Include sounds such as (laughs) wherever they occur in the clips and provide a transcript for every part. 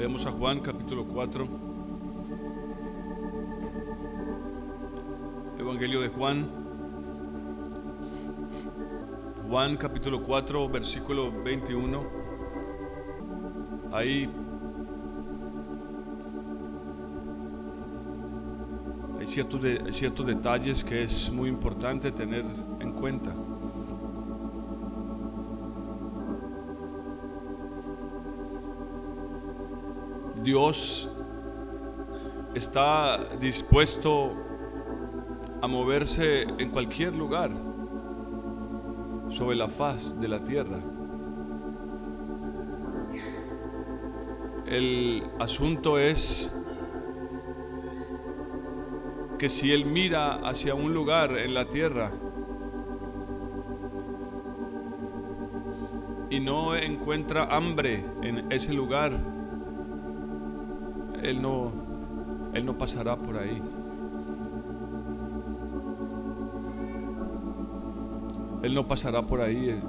Veamos a Juan capítulo 4. Evangelio de Juan. Juan capítulo 4, versículo 21. Ahí hay ciertos, de- ciertos detalles que es muy importante tener en cuenta. Dios está dispuesto a moverse en cualquier lugar sobre la faz de la tierra. El asunto es que si Él mira hacia un lugar en la tierra y no encuentra hambre en ese lugar, Él no, Él no pasará por ahí. Él no pasará por ahí, eh,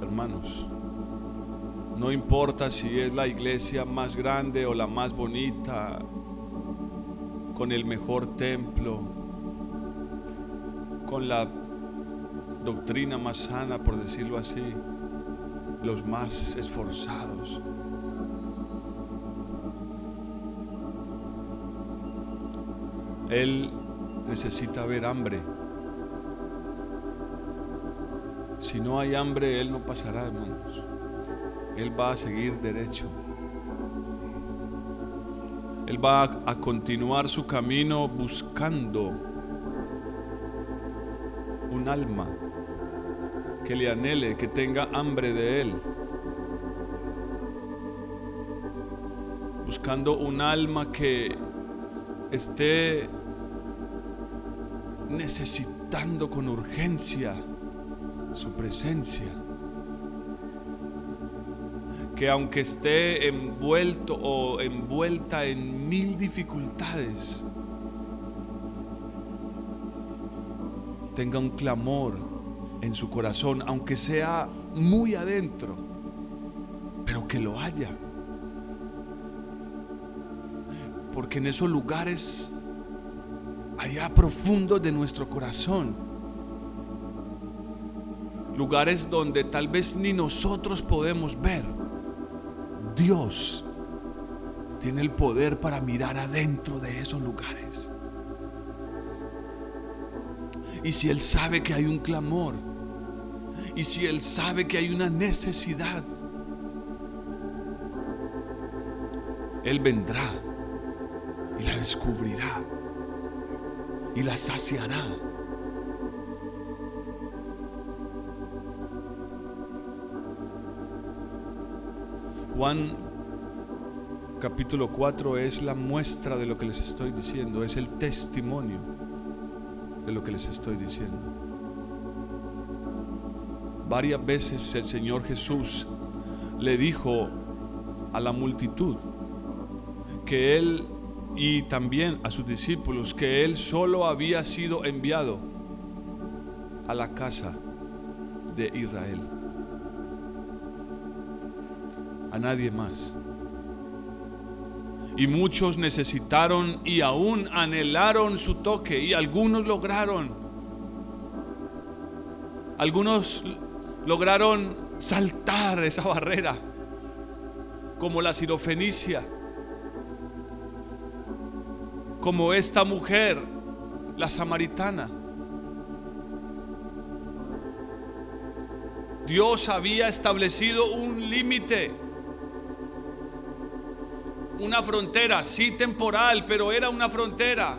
hermanos. No importa si es la iglesia más grande o la más bonita, con el mejor templo, con la doctrina más sana, por decirlo así, los más esforzados. Él necesita ver hambre. Si no hay hambre, Él no pasará, hermanos. Él va a seguir derecho. Él va a, continuar su camino buscando un alma que le anhele, que tenga hambre de Él. Buscando un alma que esté necesitando con urgencia su presencia. Que aunque esté envuelto o envuelta en mil dificultades, tenga un clamor en su corazón, aunque sea muy adentro, pero que lo haya. Porque en esos lugares allá profundos de nuestro corazón, lugares donde tal vez ni nosotros podemos ver, Dios tiene el poder para mirar adentro de esos lugares. Y si Él sabe que hay un clamor, y si Él sabe que hay una necesidad, Él vendrá y la descubrirá y la saciará. Juan capítulo 4 es la muestra de lo que les estoy diciendo, es el testimonio de lo que les estoy diciendo. Varias veces el Señor Jesús le dijo a la multitud que Él y también a sus discípulos que Él solo había sido enviado a la casa de Israel. A nadie más. Y muchos necesitaron y aún anhelaron su toque y algunos lograron. Algunos lograron saltar esa barrera, como la sirofenicia, como esta mujer, la samaritana. Dios había establecido un límite una frontera, sí temporal, pero era una frontera.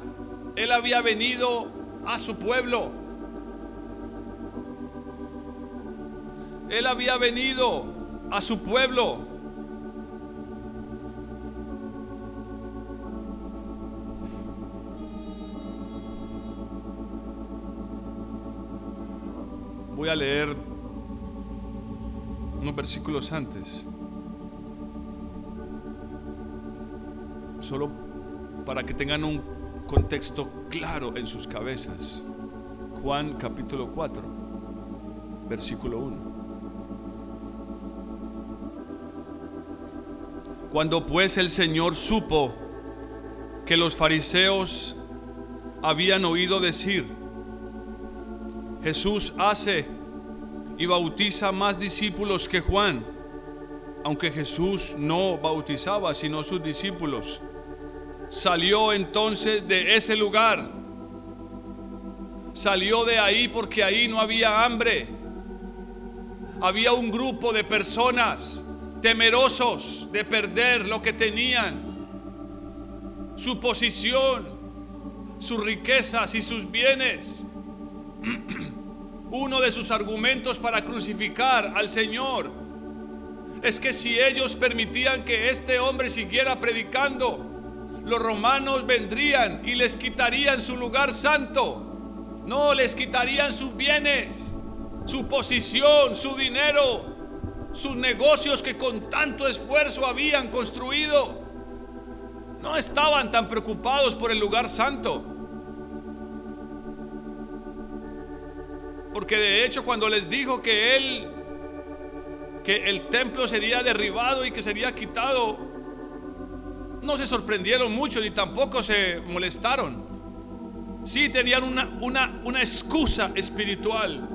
Él había venido a su pueblo. Él había venido a su pueblo. Voy a leer unos versículos antes. solo para que tengan un contexto claro en sus cabezas. Juan capítulo 4, versículo 1. Cuando pues el Señor supo que los fariseos habían oído decir, Jesús hace y bautiza más discípulos que Juan, aunque Jesús no bautizaba sino sus discípulos. Salió entonces de ese lugar. Salió de ahí porque ahí no había hambre. Había un grupo de personas temerosos de perder lo que tenían, su posición, sus riquezas y sus bienes. (clears throat) Uno de sus argumentos para crucificar al Señor es que si ellos permitían que este hombre siguiera predicando, los romanos vendrían y les quitarían su lugar santo. No, les quitarían sus bienes, su posición, su dinero, sus negocios que con tanto esfuerzo habían construido. No estaban tan preocupados por el lugar santo. Porque de hecho cuando les dijo que él que el templo sería derribado y que sería quitado, no se sorprendieron mucho ni tampoco se molestaron. Sí tenían una, una, una excusa espiritual.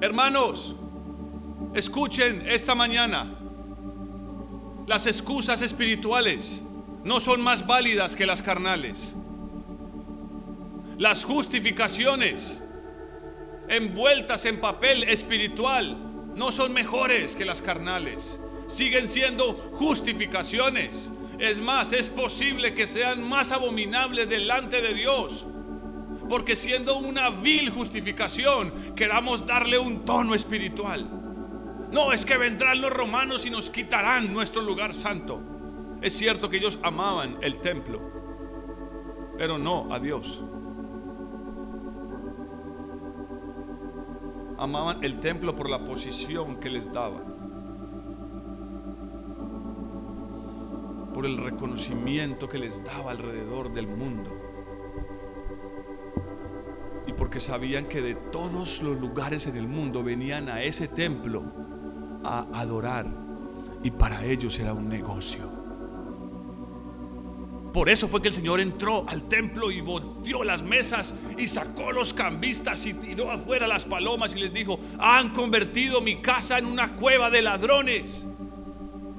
Hermanos, escuchen esta mañana. Las excusas espirituales no son más válidas que las carnales. Las justificaciones envueltas en papel espiritual no son mejores que las carnales siguen siendo justificaciones. Es más, es posible que sean más abominables delante de Dios. Porque siendo una vil justificación, queramos darle un tono espiritual. No, es que vendrán los romanos y nos quitarán nuestro lugar santo. Es cierto que ellos amaban el templo, pero no a Dios. Amaban el templo por la posición que les daba. por el reconocimiento que les daba alrededor del mundo. Y porque sabían que de todos los lugares en el mundo venían a ese templo a adorar. Y para ellos era un negocio. Por eso fue que el Señor entró al templo y volteó las mesas y sacó los cambistas y tiró afuera las palomas y les dijo, han convertido mi casa en una cueva de ladrones.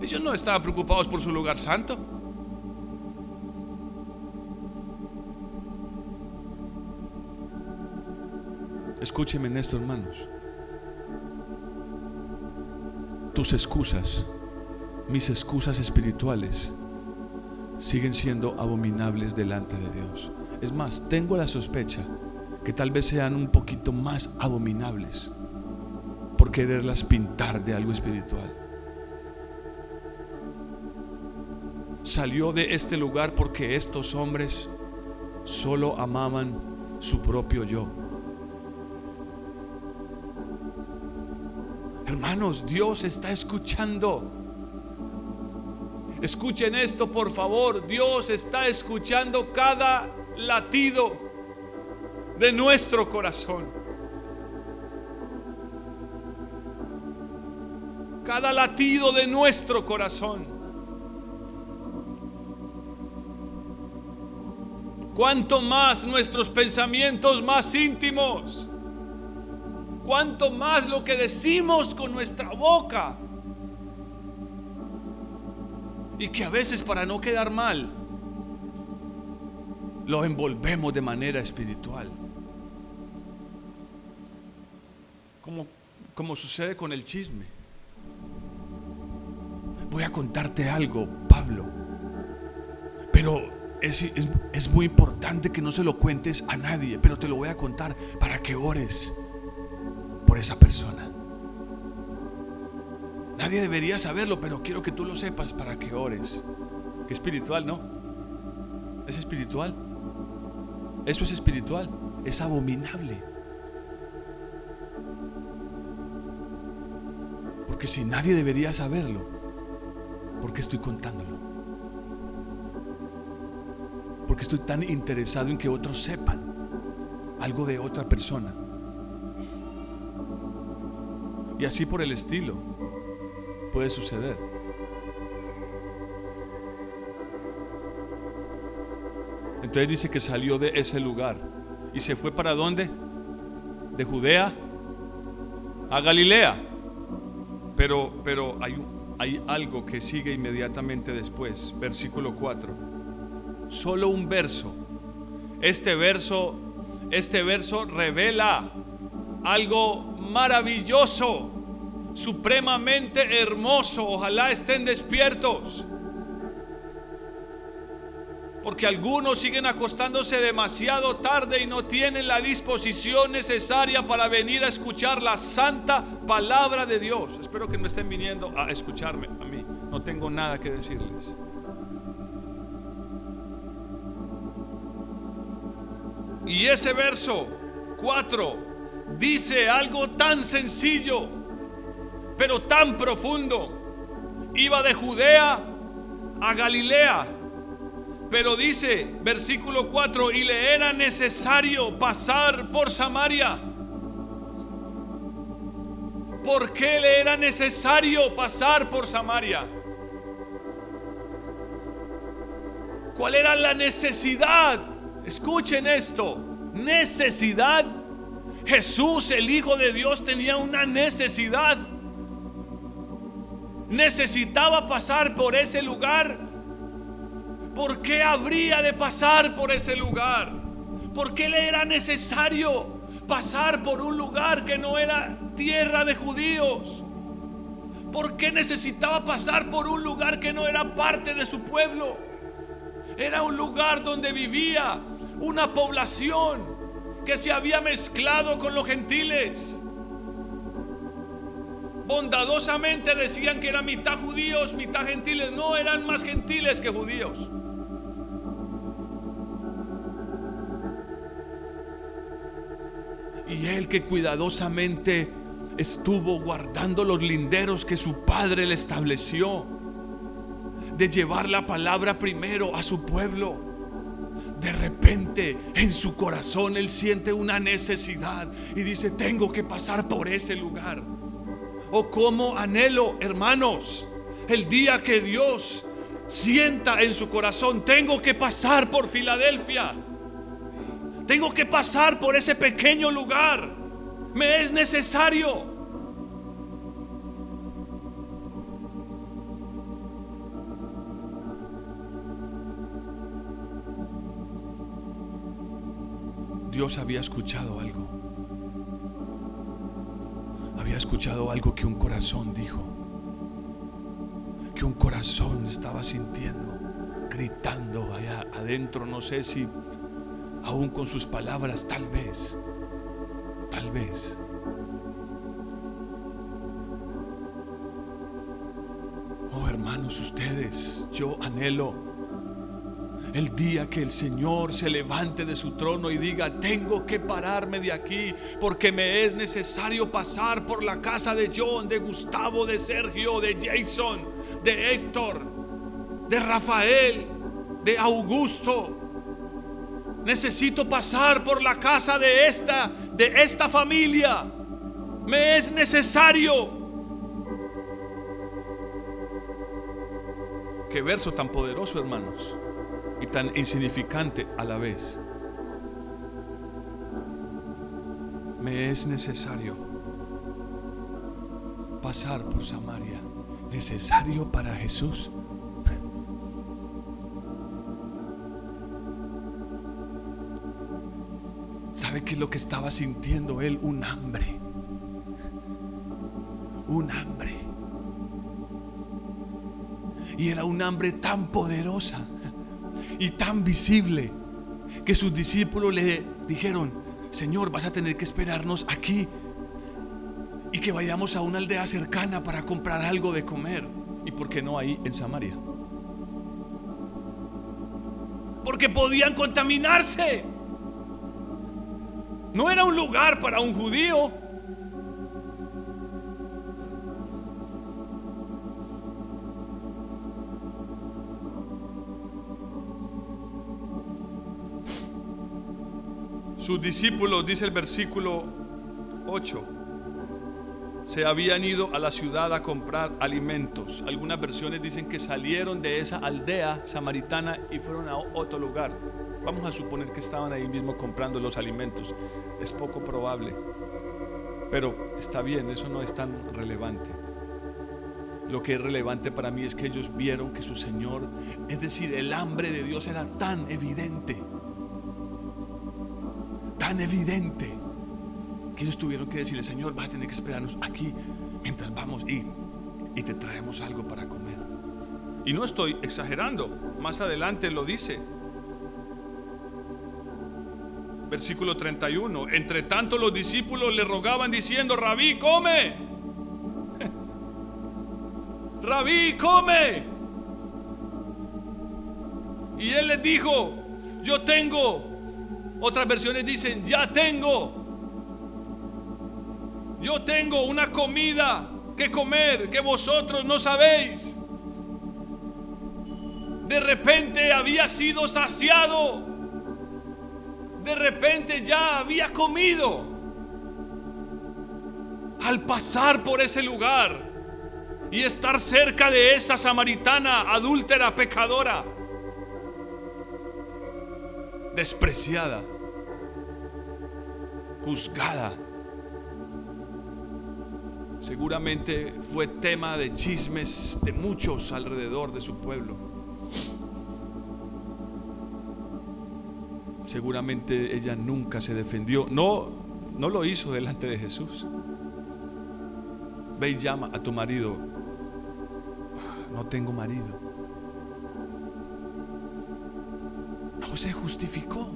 Ellos no estaban preocupados por su lugar santo. Escúcheme en esto, hermanos. Tus excusas, mis excusas espirituales, siguen siendo abominables delante de Dios. Es más, tengo la sospecha que tal vez sean un poquito más abominables por quererlas pintar de algo espiritual. salió de este lugar porque estos hombres solo amaban su propio yo. Hermanos, Dios está escuchando. Escuchen esto, por favor. Dios está escuchando cada latido de nuestro corazón. Cada latido de nuestro corazón. cuanto más nuestros pensamientos más íntimos, cuanto más lo que decimos con nuestra boca. Y que a veces para no quedar mal, lo envolvemos de manera espiritual. Como, como sucede con el chisme. Voy a contarte algo, Pablo. Pero es, muy importante que no se lo cuentes a nadie, pero te lo voy a contar para que ores por esa persona. Nadie debería saberlo, pero quiero que tú lo sepas para que ores. Que espiritual, ¿no? Es espiritual. Eso es espiritual. Es abominable. Porque si nadie debería saberlo, ¿por qué estoy contándolo? porque estoy tan interesado en que otros sepan algo de otra persona. Y así por el estilo puede suceder. Entonces dice que salió de ese lugar y se fue para dónde? De Judea a Galilea. Pero, pero hay, hay algo que sigue inmediatamente después, versículo 4. Solo un verso. Este verso, este verso revela algo maravilloso supremamente hermoso. Ojalá estén despiertos. Porque algunos siguen acostándose demasiado tarde y no tienen la disposición necesaria para venir a escuchar la santa palabra de Dios. Espero que no estén viniendo a escucharme a mí. No tengo nada que decirles. Y ese verso 4 dice algo tan sencillo, pero tan profundo. Iba de Judea a Galilea pero dice, versículo 4, y le era necesario pasar por Samaria. ¿Por qué le era necesario pasar por Samaria? ¿Cuál era la necesidad? Escuchen esto, necesidad. Jesús, el Hijo de Dios, tenía una necesidad. Necesitaba pasar por ese lugar ¿Por qué habría de pasar por ese lugar? ¿Por qué le era necesario pasar por un lugar que no era tierra de judíos? ¿Por qué necesitaba pasar por un lugar que no era parte de su pueblo? Era un lugar donde vivía una población que se había mezclado con los gentiles. Bondadosamente decían que eran mitad judíos, mitad gentiles. No eran más gentiles que judíos. Y él que cuidadosamente estuvo guardando los linderos que su padre le estableció, de llevar la palabra primero a su pueblo. De repente en su corazón él siente una necesidad y dice, tengo que pasar por ese lugar. Oh, como anhelo, hermanos, el día que Dios sienta en su corazón, tengo que pasar por Filadelfia tengo que pasar por ese pequeño lugar. Me es necesario. Dios había escuchado algo. Escuchado algo que un corazón dijo. Que un corazón estaba sintiendo, gritando allá adentro. No sé si aún con sus palabras, tal vez, tal vez. Oh hermanos, ustedes, yo anhelo el día que el Señor se levante de su trono y diga, tengo que pararme de aquí porque me es necesario pasar por la casa de John, de Gustavo, de Sergio, de Jason, de Héctor, de Rafael, de Augusto, necesito pasar por la casa de esta, de esta familia. Me es necesario. Qué verso tan poderoso, hermanos, tan insignificante a la vez. Me es necesario pasar por Samaria. Necesario para Jesús. (laughs) ¿Sabe qué es lo que estaba sintiendo él? Un hambre. Un hambre. Y era un hambre tan poderosa y tan visible que sus discípulos le dijeron, Señor, vas a tener que esperarnos aquí y que vayamos a una aldea cercana para comprar algo de comer. ¿Y por qué no ahí en Samaria? Porque podían contaminarse. No era un lugar para un judío. Sus discípulos, dice el versículo 8, se habían ido a la ciudad a comprar alimentos. Algunas versiones dicen que salieron de esa aldea samaritana y fueron a otro lugar. Vamos a suponer que estaban ahí mismo comprando los alimentos. Es poco probable. Pero está bien, eso no es tan relevante. Lo que es relevante para mí es que ellos vieron que su Señor, es decir, el hambre de Dios era tan evidente, evidente, que ellos tuvieron que decirle, Señor, va a tener que esperarnos aquí mientras vamos y, y te traemos algo para comer. Y no estoy exagerando, más adelante lo dice. Versículo 31. Entre tanto los discípulos le rogaban diciendo, Rabí, come. (laughs) Rabí, come. Y él les dijo, yo tengo. Otras versiones dicen, ya tengo. Yo tengo una comida que comer que vosotros no sabéis. De repente había sido saciado de repente ya había comido. Al pasar por ese lugar y estar cerca de esa samaritana adúltera, pecadora, despreciada, juzgada, seguramente fue tema de chismes de muchos alrededor de su pueblo. seguramente ella nunca se defendió. No, no lo hizo delante de Jesús. Ve y llama a tu marido. No tengo marido. No se justificó.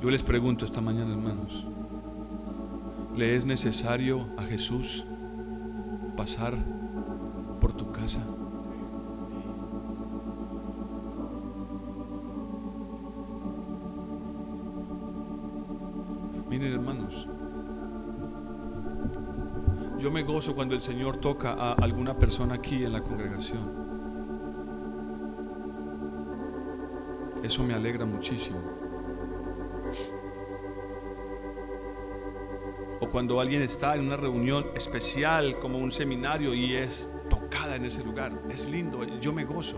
Yo les pregunto esta mañana, hermanos, ¿le es necesario a Jesús pasar por tu casa? Miren hermanos, yo me gozo cuando el Señor toca a alguna persona aquí en la congregación. Eso me alegra muchísimo. O cuando alguien está en una reunión especial como un seminario y es tocada en ese lugar. Es lindo, yo me gozo.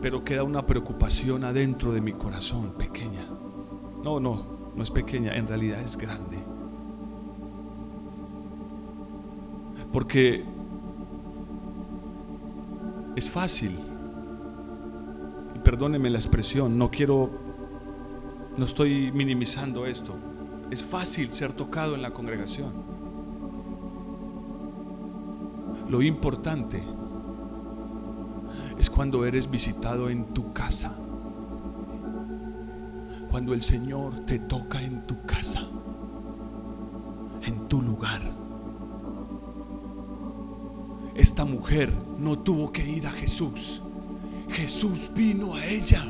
Pero queda una preocupación adentro de mi corazón pequeña. No, no, no es pequeña, en realidad es grande. Porque es fácil, y perdóneme la expresión, no quiero, no estoy minimizando esto, es fácil ser tocado en la congregación. Lo importante es cuando eres visitado en tu casa. Cuando el Señor te toca en tu casa, Esta mujer no tuvo que ir a Jesús. Jesús vino a ella.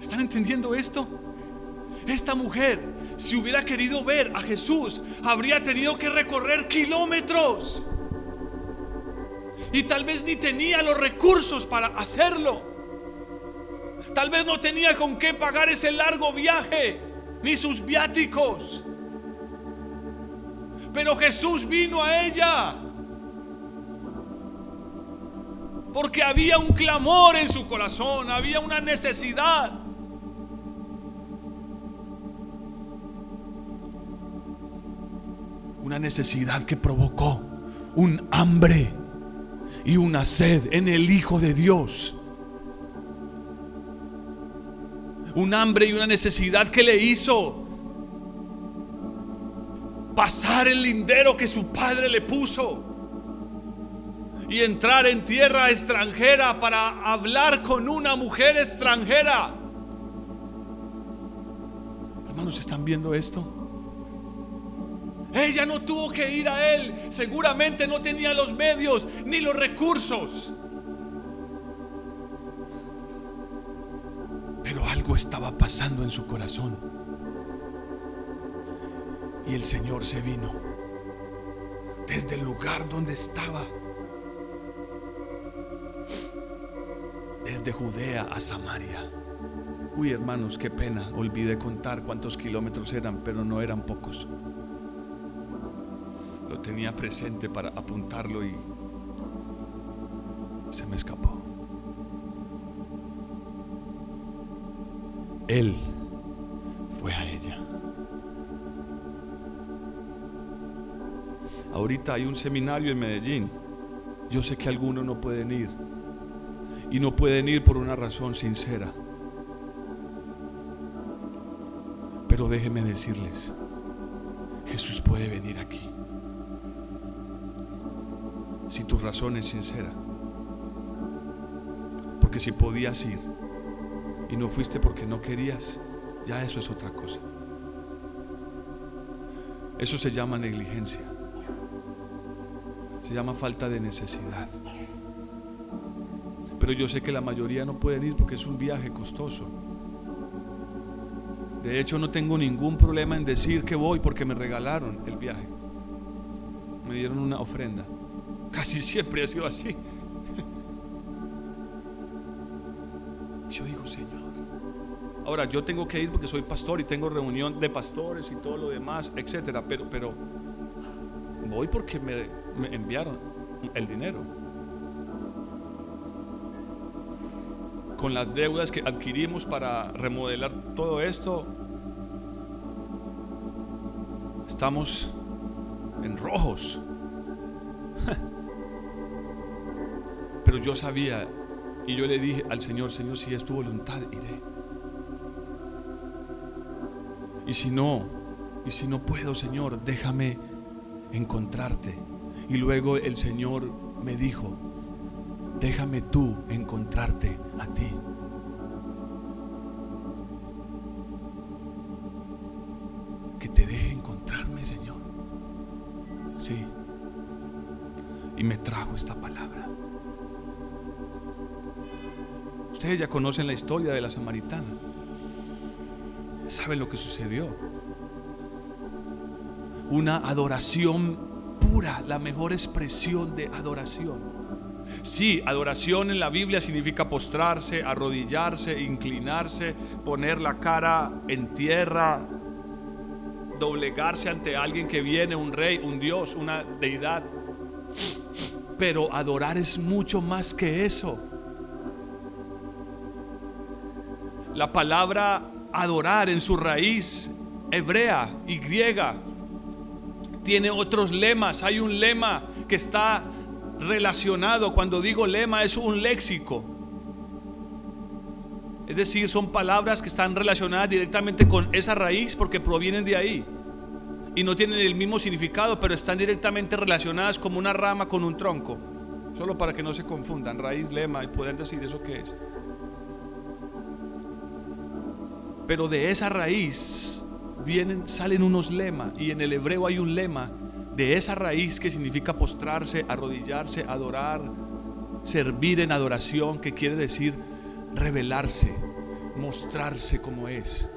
¿Están entendiendo esto? Esta mujer, si hubiera querido ver a Jesús, habría tenido que recorrer kilómetros. Y tal vez ni tenía los recursos para hacerlo. Tal vez no tenía con qué pagar ese largo viaje, ni sus viáticos. Pero Jesús vino a ella. Porque había un clamor en su corazón, había una necesidad. Una necesidad que provocó un hambre y una sed en el Hijo de Dios un hambre y una necesidad que le hizo pasar el lindero que su padre le puso y entrar en tierra extranjera para hablar con una mujer extranjera. Hermanos, ¿están viendo esto? Ella no tuvo que ir a él, seguramente no tenía los medios ni los recursos. Pero algo estaba pasando en su corazón. Y el Señor se vino desde el lugar donde estaba. Desde Judea a Samaria. Uy, hermanos, qué pena. Olvidé contar cuántos kilómetros eran, pero no eran pocos. lo tenía presente para apuntarlo y se me escapó. Él fue a ella. Ahorita hay un seminario en Medellín. Yo sé que algunos no pueden ir. Y no pueden ir por una razón sincera. Pero déjenme decirles, Jesús puede venir aquí. Si tu razón es sincera. Porque si podías ir y no fuiste porque no querías, ya eso es otra cosa. Eso se llama negligencia. Se llama falta de necesidad. Pero yo sé que la mayoría no pueden ir porque es un viaje costoso. De hecho, no tengo ningún problema en decir que voy porque me regalaron el viaje. Me dieron una ofrenda. Casi siempre ha sido así. (laughs) Yo digo, Señor. Ahora, yo tengo que ir porque soy pastor y tengo reunión de pastores y todo lo demás, etcétera. Pero, pero voy porque me, me enviaron el dinero. Con las deudas que adquirimos para remodelar todo esto, estamos en rojos. (laughs) Pero yo sabía y yo le dije al Señor, Señor, si es tu voluntad, iré. Y si no, y si no puedo, Señor, déjame encontrarte. Y luego el Señor me dijo, déjame tú encontrarte a ti. Que te deje encontrarme, Señor. Sí. Y me trajo esta palabra. Ustedes ya conocen la historia de la samaritana. ¿Saben lo que sucedió? Una adoración pura, la mejor expresión de adoración. Sí, adoración en la Biblia significa postrarse, arrodillarse, inclinarse, poner la cara en tierra, doblegarse ante alguien que viene, un rey, un Dios, una deidad. Pero adorar es mucho más que eso. La palabra adorar en su raíz hebrea y griega tiene otros lemas. Hay un lema que está relacionado. Cuando digo lema es un léxico. Es decir, son palabras que están relacionadas directamente con esa raíz porque provienen de ahí. Y no tienen el mismo significado, pero están directamente relacionadas como una rama con un tronco. Solo para que no se confundan. Raíz, lema, y pueden decir eso que es. Pero de esa raíz vienen, salen unos lemas. Y en el hebreo hay un lema de esa raíz que significa postrarse, arrodillarse, adorar, servir en adoración, que quiere decir revelarse, mostrarse como es.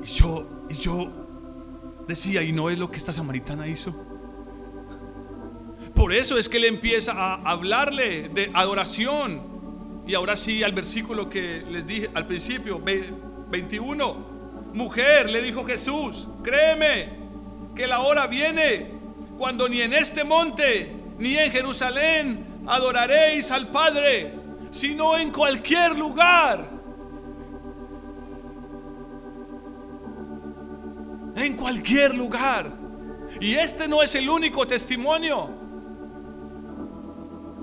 Y yo, y yo decía, y no es lo que esta samaritana hizo. Por eso es que él empieza a hablarle de adoración, y ahora sí al versículo que les dije al principio, 21. Mujer, le dijo Jesús, créeme que la hora viene cuando ni en este monte ni en Jerusalén adoraréis al Padre, sino en cualquier lugar. En cualquier lugar. Y este no es el único testimonio.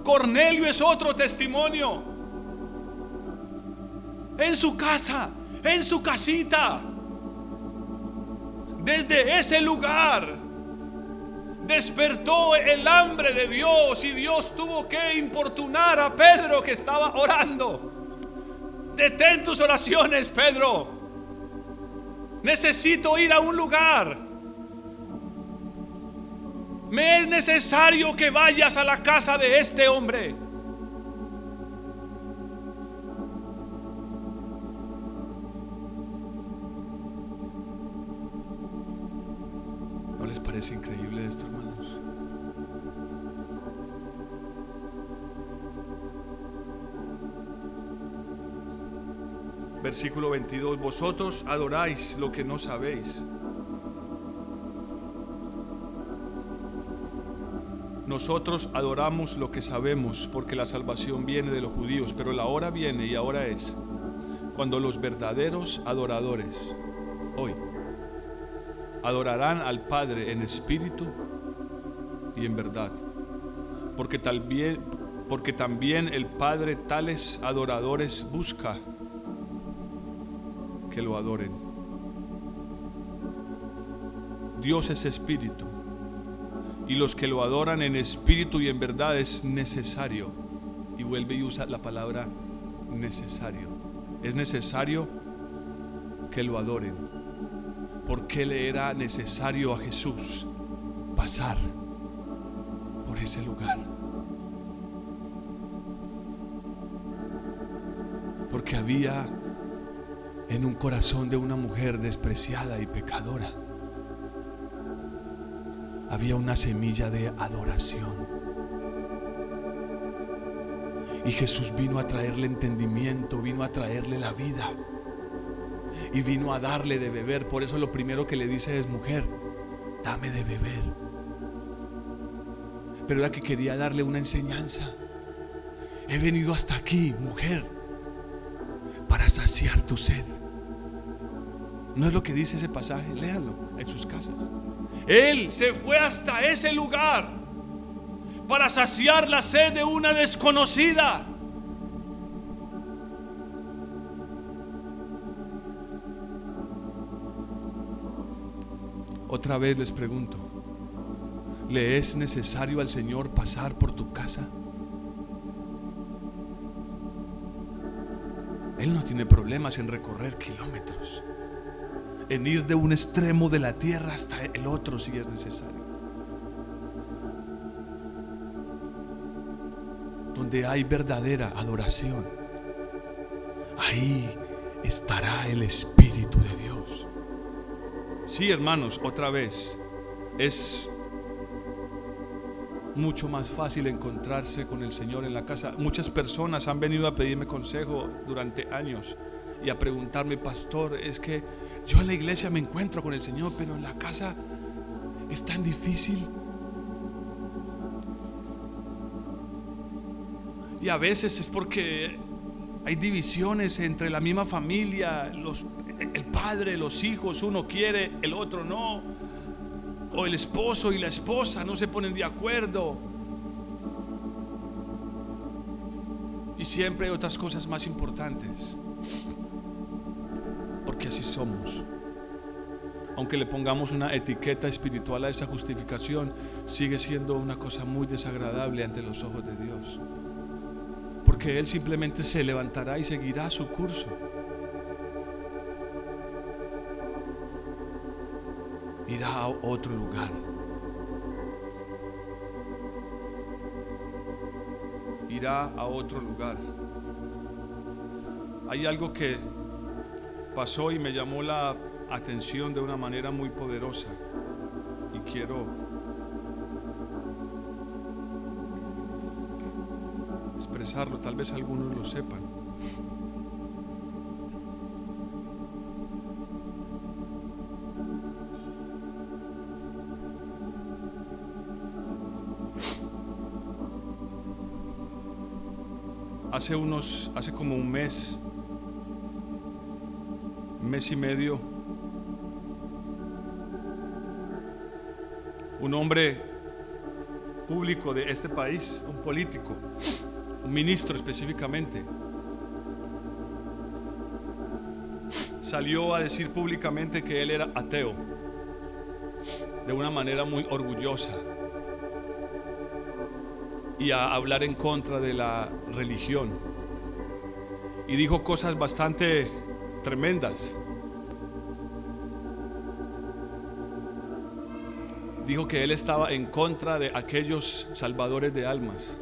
Cornelio es otro testimonio en su casa, en su casita. Desde ese lugar despertó el hambre de Dios y Dios tuvo que importunar a Pedro que estaba orando. Detén tus oraciones, Pedro. Necesito ir a un lugar. Me es necesario que vayas a la casa de este hombre. es increíble esto, hermanos. Versículo 22, vosotros adoráis lo que no sabéis. Nosotros adoramos lo que sabemos, porque la salvación viene de los judíos, pero la hora viene y ahora es, cuando los verdaderos adoradores, hoy, adorarán al Padre en espíritu y en verdad. Porque también, porque también el Padre tales adoradores busca que lo adoren. Dios es espíritu y los que lo adoran en espíritu y en verdad es necesario. Y vuelve y usa la palabra necesario. Es necesario que lo adoren. Porque le era necesario a Jesús pasar por ese lugar. Porque había en un corazón de una mujer despreciada y pecadora, había una semilla de adoración. Y Jesús vino a traerle entendimiento, vino a traerle la vida y vino a darle de beber. Por eso lo primero que le dice es, mujer, dame de beber. Pero era que quería darle una enseñanza. He venido hasta aquí, mujer, para saciar tu sed. ¿No es lo que dice ese pasaje? Léalo en sus casas. Él se fue hasta ese lugar para saciar la sed de una desconocida. Otra vez les pregunto, ¿le es necesario al Señor pasar por tu casa? Él no tiene problemas en recorrer kilómetros, en ir de un extremo de la tierra hasta el otro si es necesario. Donde hay verdadera adoración, ahí estará el Espíritu de Dios. Sí, hermanos, otra vez, es mucho más fácil encontrarse con el Señor en la casa. Muchas personas han venido a pedirme consejo durante años y a preguntarme, pastor, es que yo en la iglesia me encuentro con el Señor, pero en la casa es tan difícil. Y a veces es porque hay divisiones entre la misma familia, los padre, los hijos, uno quiere, el otro no. O el esposo y la esposa no se ponen de acuerdo. Y siempre hay otras cosas más importantes. Porque así somos. Aunque le pongamos una etiqueta espiritual a esa justificación, sigue siendo una cosa muy desagradable ante los ojos de Dios. Porque Él simplemente se levantará y seguirá su curso. Irá a otro lugar. Irá a otro lugar. Hay algo que pasó y me llamó la atención de una manera muy poderosa y quiero expresarlo, tal vez algunos lo sepan. Hace unos, hace como un mes, mes y medio, un hombre público de este país, un político, un ministro específicamente, salió a decir públicamente que él era ateo, de una manera muy orgullosa y a hablar en contra de la religión. Y dijo cosas bastante tremendas. Dijo que él estaba en contra de aquellos salvadores de almas.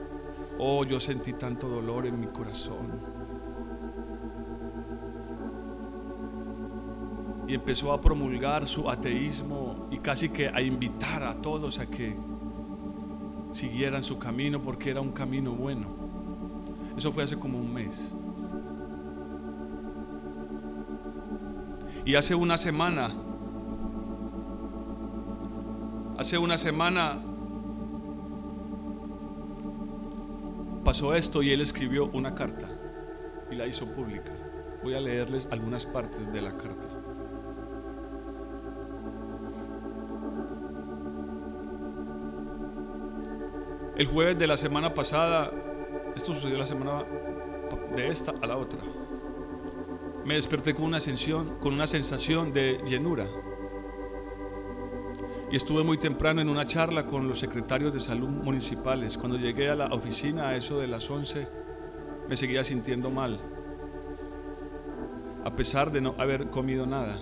Oh, yo sentí tanto dolor en mi corazón. Y empezó a promulgar su ateísmo y casi que a invitar a todos a que siguieran su camino porque era un camino bueno. Eso fue hace como un mes. Y hace una semana, hace una semana pasó esto y él escribió una carta y la hizo pública. Voy a leerles algunas partes de la carta. El jueves de la semana pasada, esto sucedió la semana de esta a la otra, me desperté con una sensación de llenura. Y estuve muy temprano en una charla con los secretarios de salud municipales. Cuando llegué a la oficina a eso de las 11, me seguía sintiendo mal, a pesar de no haber comido nada.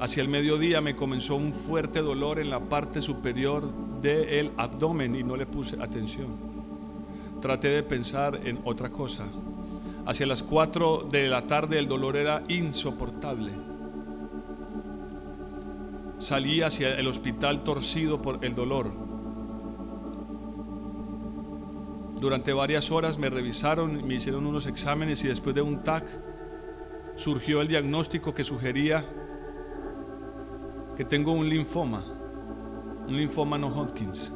Hacia el mediodía me comenzó un fuerte dolor en la parte superior del abdomen y no le puse atención. Traté de pensar en otra cosa. Hacia las 4 de la tarde el dolor era insoportable. Salí hacia el hospital torcido por el dolor. Durante varias horas me revisaron, me hicieron unos exámenes y después de un TAC surgió el diagnóstico que sugería que tengo un linfoma, un linfoma no Hodgkins.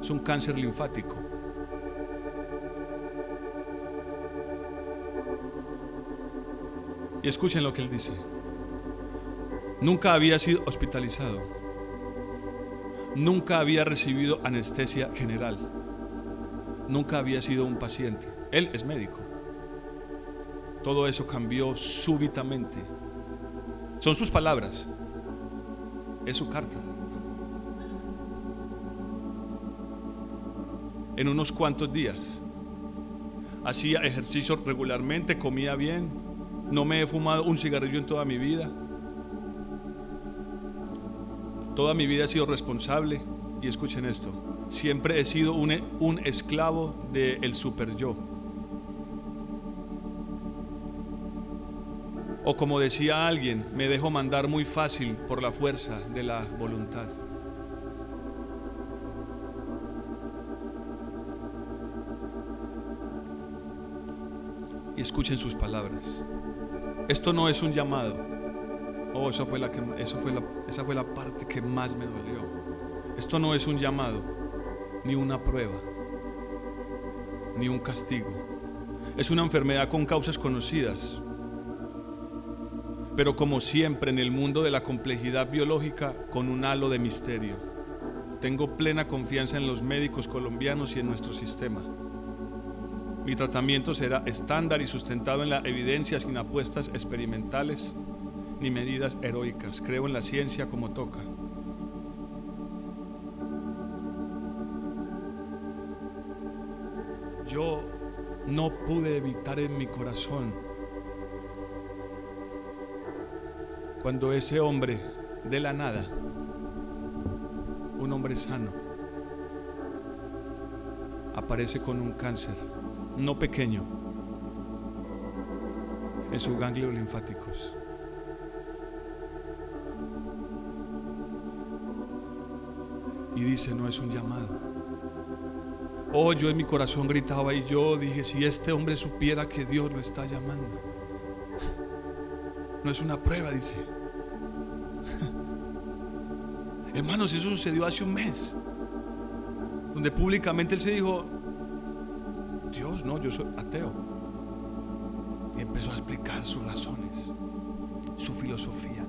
Es un cáncer linfático. Y escuchen lo que él dice. Nunca había sido hospitalizado. Nunca había recibido anestesia general. Nunca había sido un paciente. Él es médico. Todo eso cambió súbitamente son sus palabras. Es su carta. En unos cuantos días. Hacía ejercicio regularmente, comía bien. No me he fumado un cigarrillo en toda mi vida. Toda mi vida he sido responsable. Y escuchen esto. Siempre he sido un, esclavo del super yo. O como decía alguien, me dejo mandar muy fácil por la fuerza de la voluntad. Y escuchen sus palabras. Esto no es un llamado. Oh, esa fue la, que, eso fue la, esa fue la parte que más me dolió. Esto no es un llamado, ni una prueba, ni un castigo. Es una enfermedad con causas conocidas pero como siempre en el mundo de la complejidad biológica con un halo de misterio. Tengo plena confianza en los médicos colombianos y en nuestro sistema. Mi tratamiento será estándar y sustentado en la evidencia sin apuestas experimentales ni medidas heroicas. Creo en la ciencia como toca. Yo no pude evitar en mi corazón Cuando ese hombre de la nada, un hombre sano, aparece con un cáncer, no pequeño, en sus ganglios linfáticos. Y dice, no es un llamado. Oh, yo en mi corazón gritaba y yo dije, si este hombre supiera que Dios lo está llamando. No es una prueba, dice. Hermanos, eso sucedió hace un mes. Donde públicamente él se dijo, Dios, no, yo soy ateo. Y empezó a explicar sus razones, su filosofía.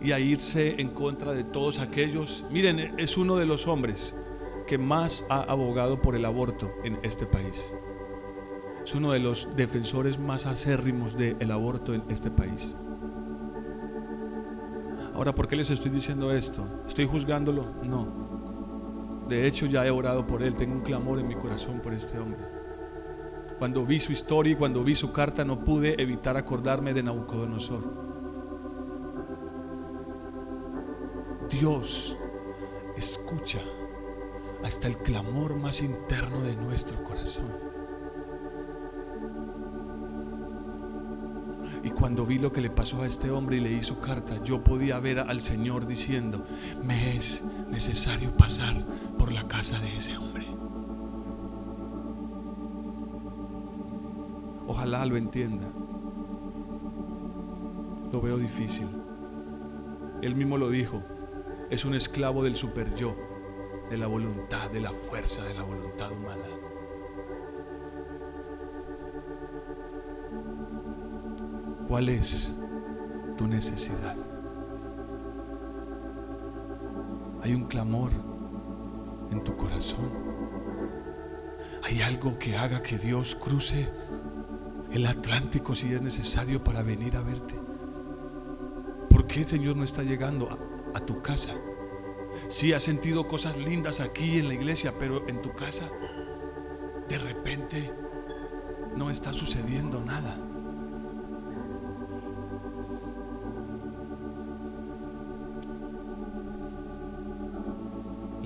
Y a irse en contra de todos aquellos. Miren, es uno de los hombres que más ha abogado por el aborto en este país es uno de los defensores más acérrimos del aborto en este país. Ahora, ¿por qué les estoy diciendo esto? ¿Estoy juzgándolo? No. De hecho, ya he orado por él. Tengo un clamor en mi corazón por este hombre. Cuando vi su historia y cuando vi su carta, no pude evitar acordarme de Nabucodonosor. Dios escucha hasta el clamor más interno de nuestro corazón. Cuando vi lo que le pasó a este hombre y leí su carta, yo podía ver al Señor diciendo, me es necesario pasar por la casa de ese hombre. Ojalá lo entienda. Lo veo difícil. Él mismo lo dijo, es un esclavo del super yo. de la voluntad, de la fuerza de la voluntad humana. ¿Cuál es tu necesidad? Hay un clamor en tu corazón. Hay algo que haga que Dios cruce el Atlántico si es necesario para venir a verte. ¿Por qué el Señor no está llegando a, tu casa? Si has sentido cosas lindas aquí en la iglesia, pero en tu casa de repente no está sucediendo nada.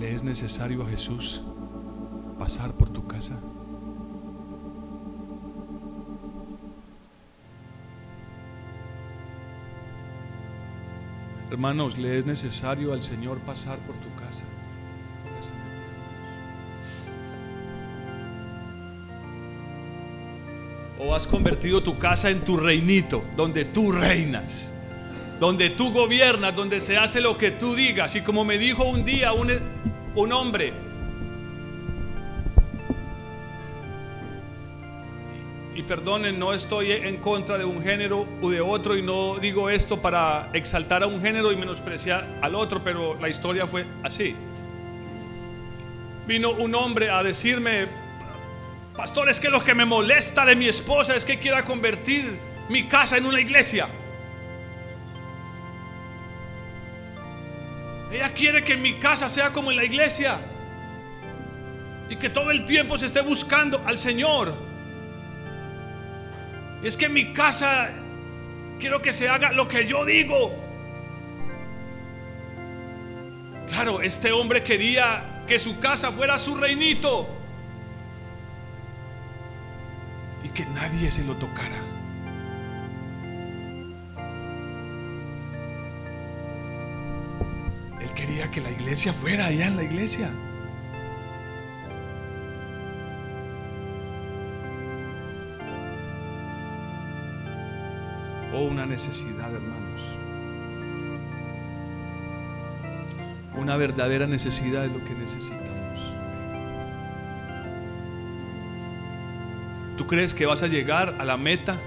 ¿Le es necesario a Jesús pasar por tu casa? Hermanos, le es necesario al Señor pasar por tu casa. O has convertido tu casa en tu reinito, donde tú reinas, donde tú gobiernas, donde se hace lo que tú digas. Y como me dijo un día un, un hombre, y perdonen, no estoy en contra de un género u de otro y no digo esto para exaltar a un género y menospreciar al otro, pero la historia fue así. Vino un hombre a decirme, pastor, es que lo que me molesta de mi esposa es que quiera convertir mi casa en una iglesia. Quiere que mi casa sea como en la iglesia y que todo el tiempo se esté buscando al Señor. Es que en mi casa quiero que se haga lo que yo digo. Claro, este hombre quería que su casa fuera su reinito y que nadie se lo tocara. Quería que la iglesia fuera allá en la iglesia. una necesidad, hermanos. Una verdadera necesidad es lo que necesitamos. ¿Tú crees que vas a llegar a la meta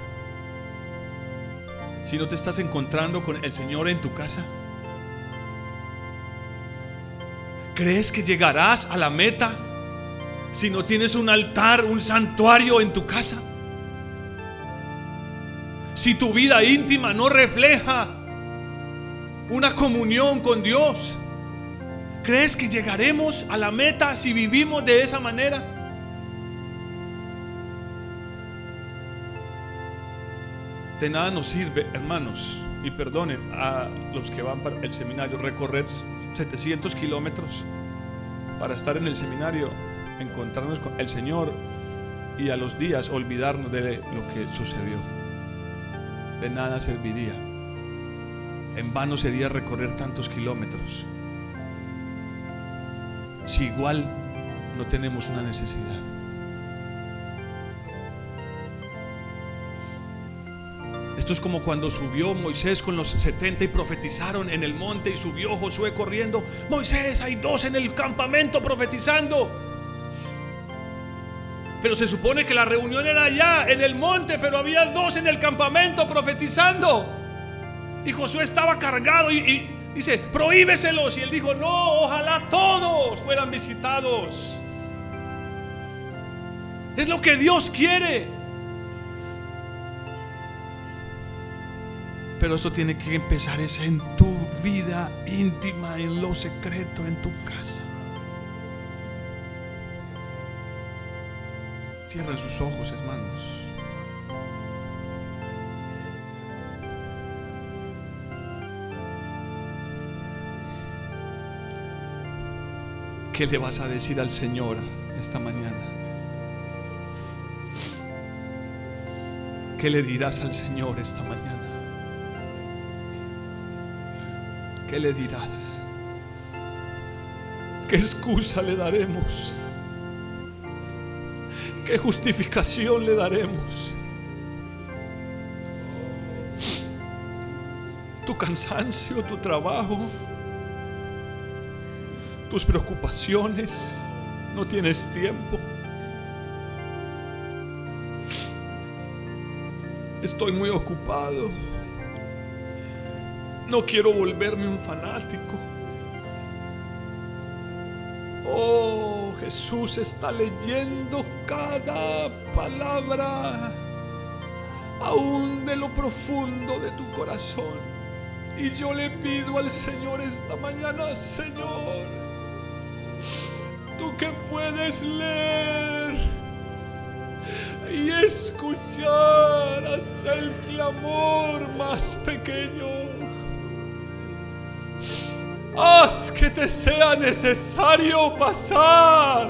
si no te estás encontrando con el Señor en tu casa? ¿Crees que llegarás a la meta si no tienes un altar, un santuario en tu casa? si tu vida íntima no refleja una comunión con Dios? ¿Crees que llegaremos a la meta si vivimos de esa manera? De nada nos sirve, hermanos, y perdonen a los que van para el seminario, recorrer 700 kilómetros para estar en el seminario, encontrarnos con el Señor y a los días olvidarnos de lo que sucedió de nada serviría. En vano sería recorrer tantos kilómetros. Si igual no tenemos una necesidad. Esto es como cuando subió Moisés con los 70 y profetizaron en el monte y subió Josué corriendo. Moisés, hay dos en el campamento profetizando. Pero se supone que la reunión era allá, en el monte, pero había dos en el campamento profetizando. Y Josué estaba cargado y, dice, prohíbeselos. Y él dijo, no, ojalá todos fueran visitados. Es lo que Dios quiere. Pero esto tiene que empezar es en tu vida íntima, en lo secreto, en tu casa. Cierra sus ojos, hermanos. ¿Qué le vas a decir al Señor esta mañana? ¿Qué le dirás al Señor esta mañana? ¿Qué le dirás? ¿Qué excusa le daremos? ¿Qué justificación le daremos? Tu cansancio, tu trabajo, tus preocupaciones, no tienes tiempo. Estoy muy ocupado. No quiero volverme un fanático. Oh, Jesús está leyendo cada palabra, aún de lo profundo de tu corazón. Y yo le pido al Señor esta mañana, Señor, tú que puedes leer y escuchar hasta el clamor más pequeño. Haz que te sea necesario pasar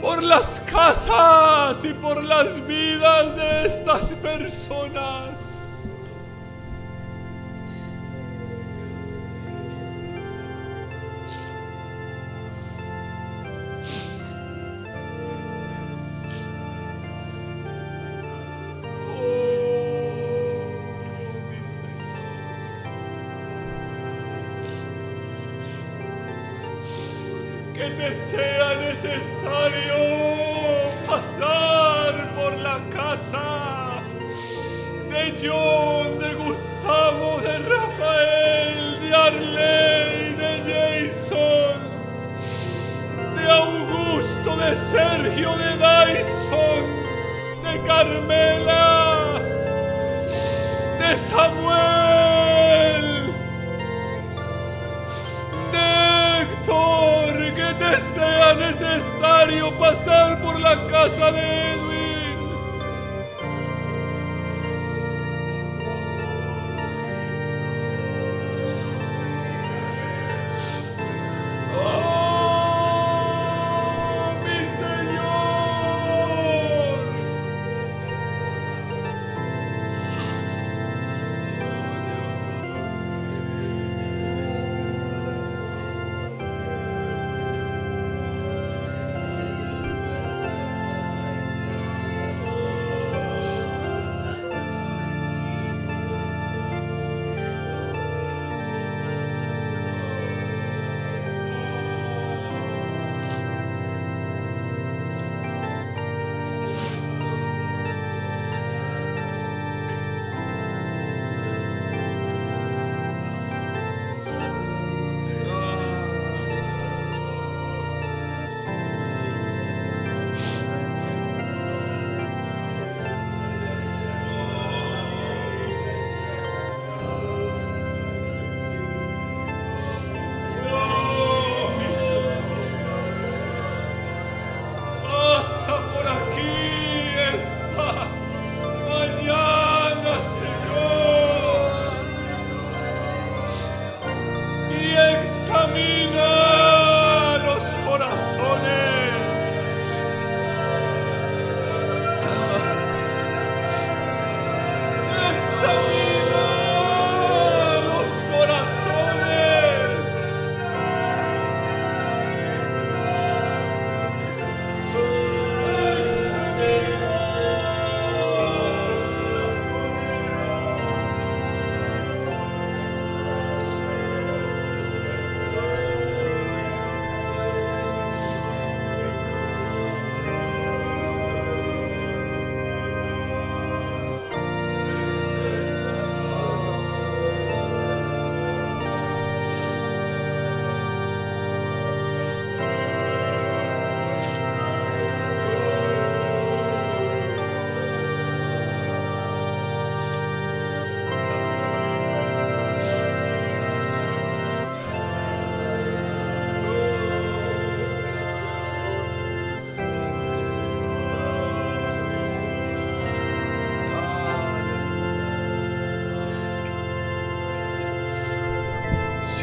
por las casas y por las vidas de estas personas.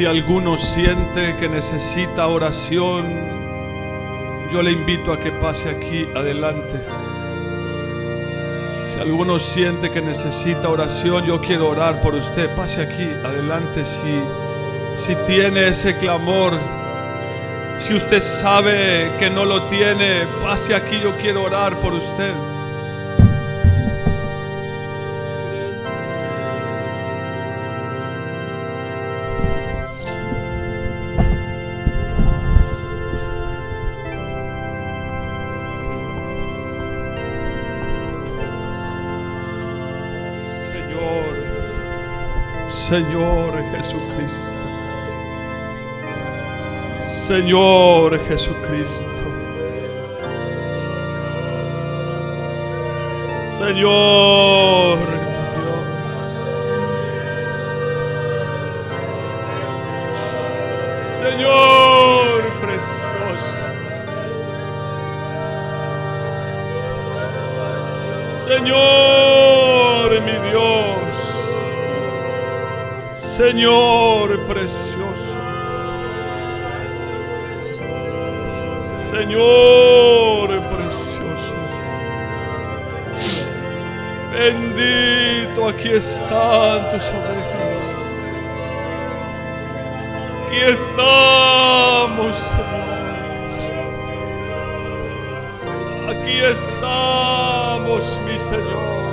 Si alguno siente que necesita oración, yo le invito a que pase aquí adelante. Si alguno siente que necesita oración, yo quiero orar por usted. Pase aquí adelante si, si tiene ese clamor. Si usted sabe que no lo tiene, pase aquí, yo quiero orar por usted. Señor Jesucristo. Señor Jesucristo. Señor. Señor precioso. Señor Señor precioso. Señor precioso. Bendito, aquí están tus ovejas. Aquí estamos, Señor. Aquí estamos, mi Señor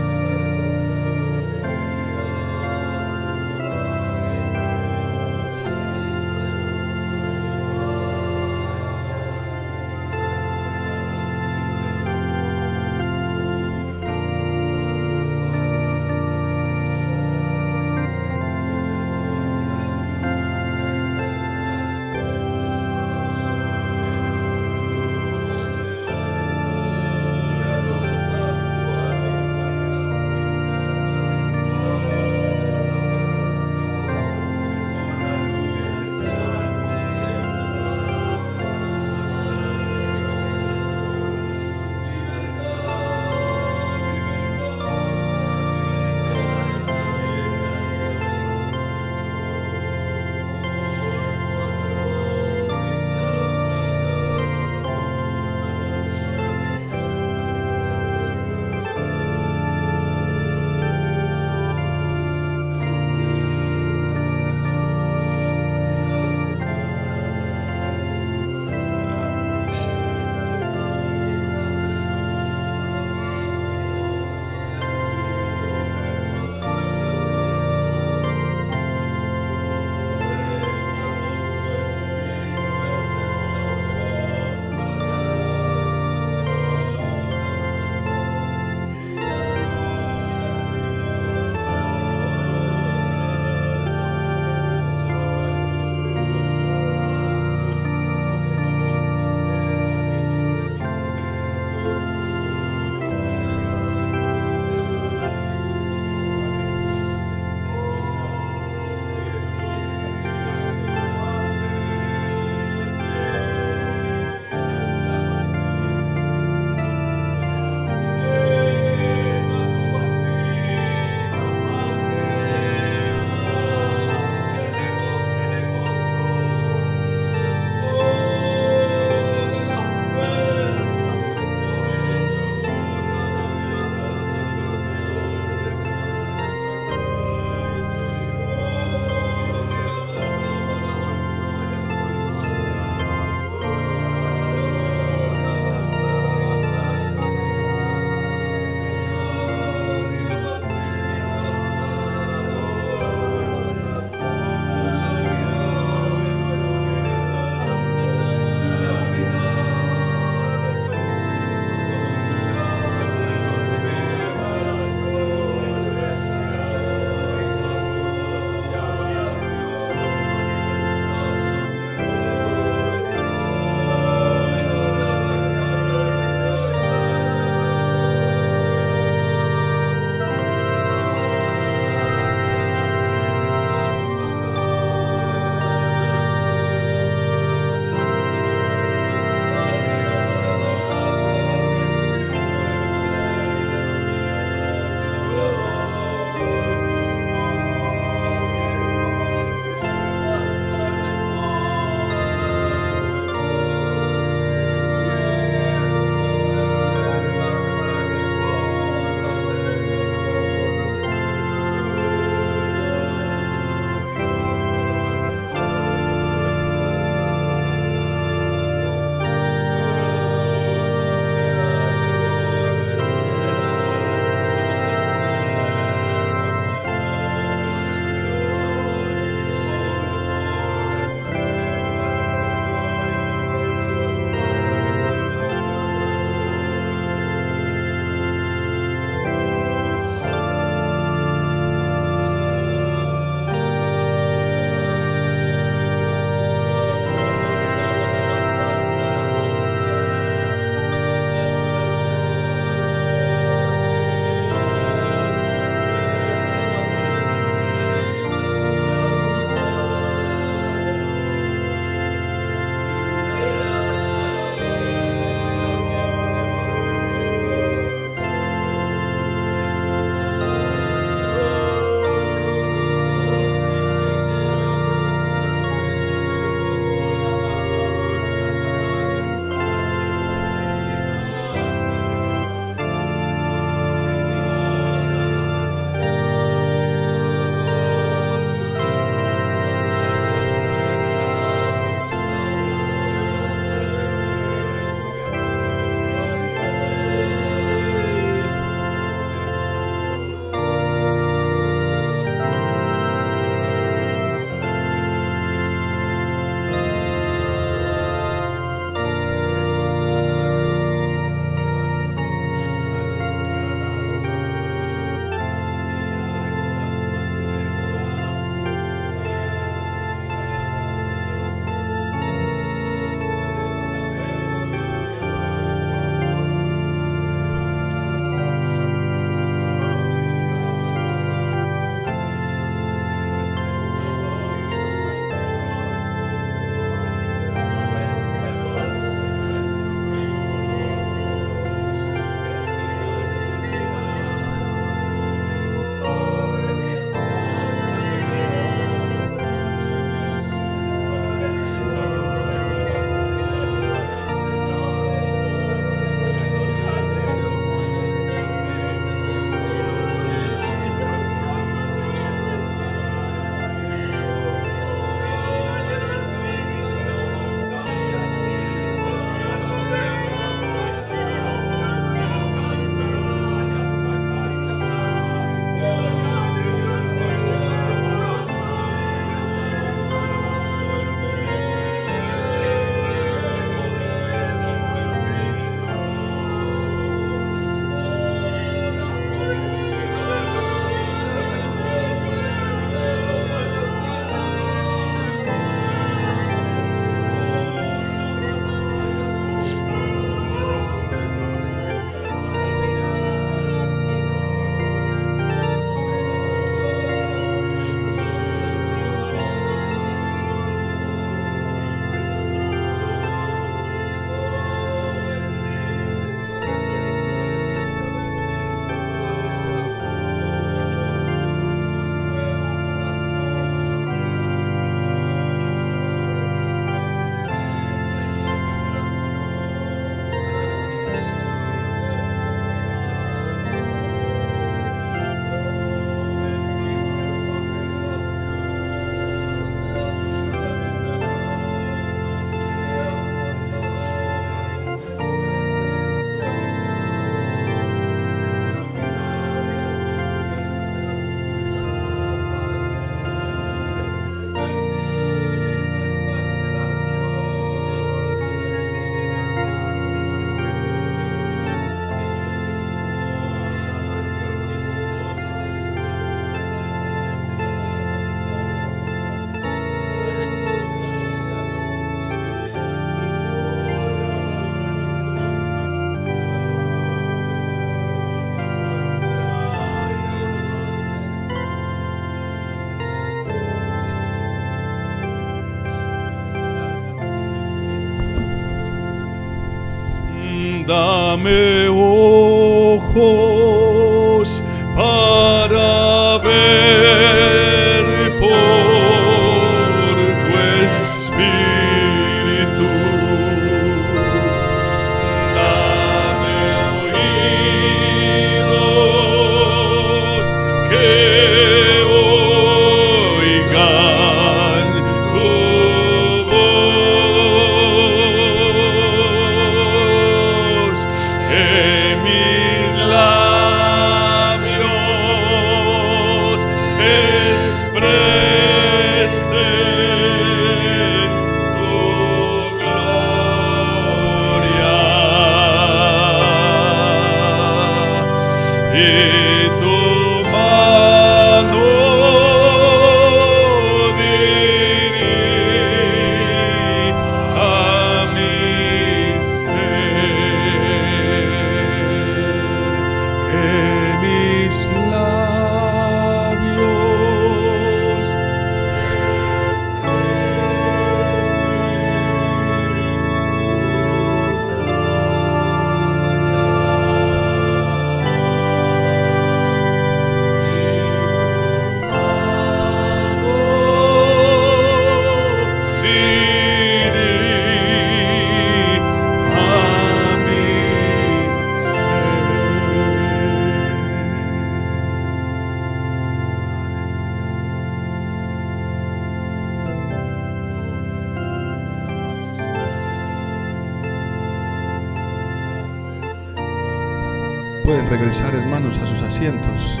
regresar hermanos a sus asientos.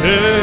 Se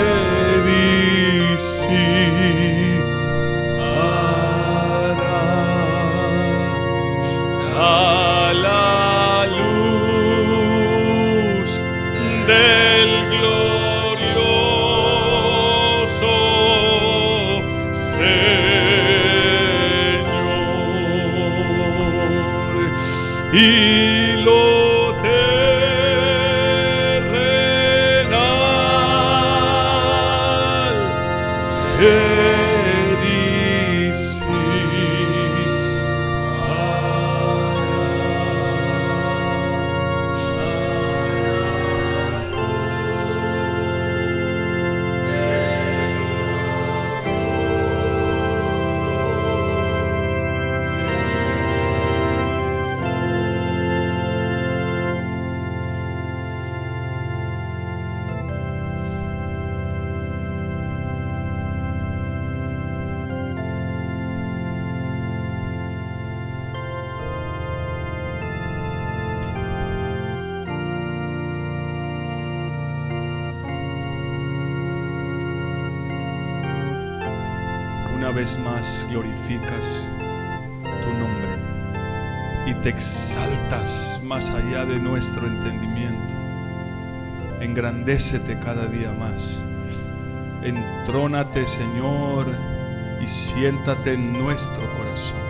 entendimiento. Engrandécete cada día más. Entrónate, Señor, y siéntate en nuestro corazón.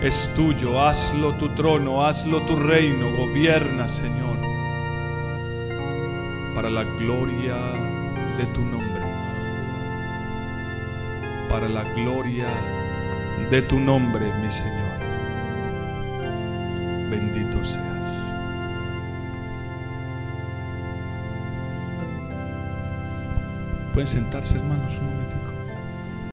Es tuyo, hazlo tu trono, hazlo tu reino, gobierna, Señor, para la gloria de tu nombre. Para la gloria de tu nombre, mi Señor. Bendito seas. Pueden sentarse, hermanos, un momentico.